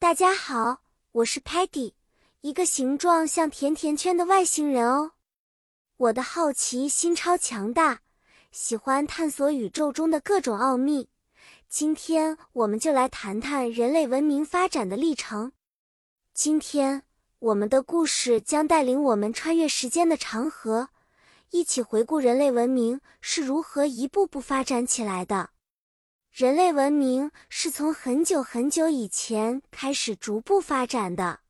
大家好，我是 Patty，一个形状像甜甜圈的外星人哦。我的好奇心超强大，喜欢探索宇宙中的各种奥秘。今天我们就来谈谈人类文明发展的历程。今天我们的故事将带领我们穿越时间的长河，一起回顾人类文明是如何一步步发展起来的。人类文明是从很久很久以前开始逐步发展的。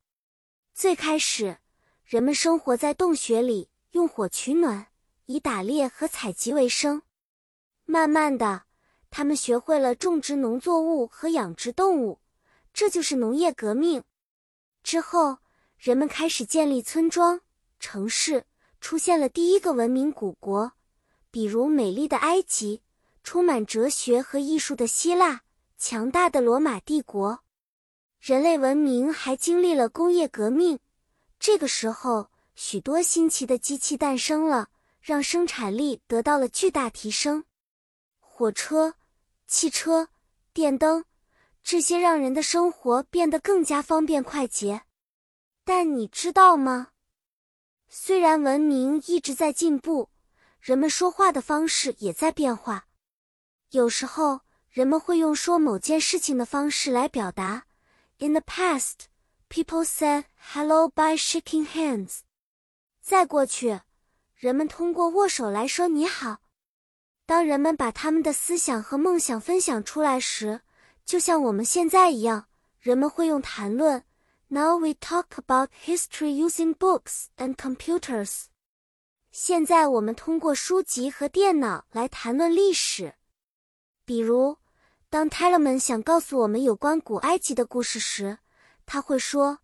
最开始，人们生活在洞穴里，用火取暖，以打猎和采集为生。慢慢的，他们学会了种植农作物和养殖动物，这就是农业革命。之后，人们开始建立村庄、城市，出现了第一个文明古国，比如美丽的埃及。充满哲学和艺术的希腊，强大的罗马帝国，人类文明还经历了工业革命。这个时候，许多新奇的机器诞生了，让生产力得到了巨大提升。火车、汽车、电灯，这些让人的生活变得更加方便快捷。但你知道吗？虽然文明一直在进步，人们说话的方式也在变化。有时候，人们会用说某件事情的方式来表达。In the past, people said hello by shaking hands。在过去，人们通过握手来说你好。当人们把他们的思想和梦想分享出来时，就像我们现在一样，人们会用谈论。Now we talk about history using books and computers。现在我们通过书籍和电脑来谈论历史。比如，当 Telemon 想告诉我们有关古埃及的故事时，他会说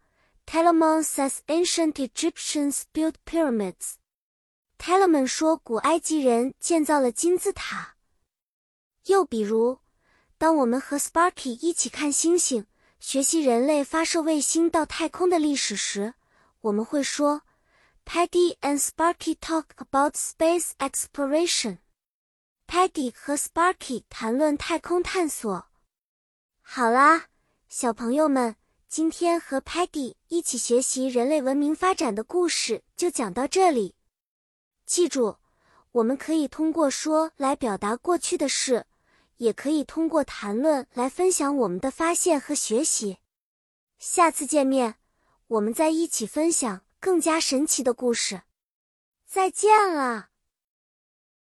：“Telemon says ancient Egyptians built pyramids。” Telemon 说古埃及人建造了金字塔。又比如，当我们和 Sparky 一起看星星，学习人类发射卫星到太空的历史时，我们会说：“Paddy and Sparky talk about space exploration。” Paddy 和 Sparky 谈论太空探索。好啦，小朋友们，今天和 Paddy 一起学习人类文明发展的故事就讲到这里。记住，我们可以通过说来表达过去的事，也可以通过谈论来分享我们的发现和学习。下次见面，我们再一起分享更加神奇的故事。再见了。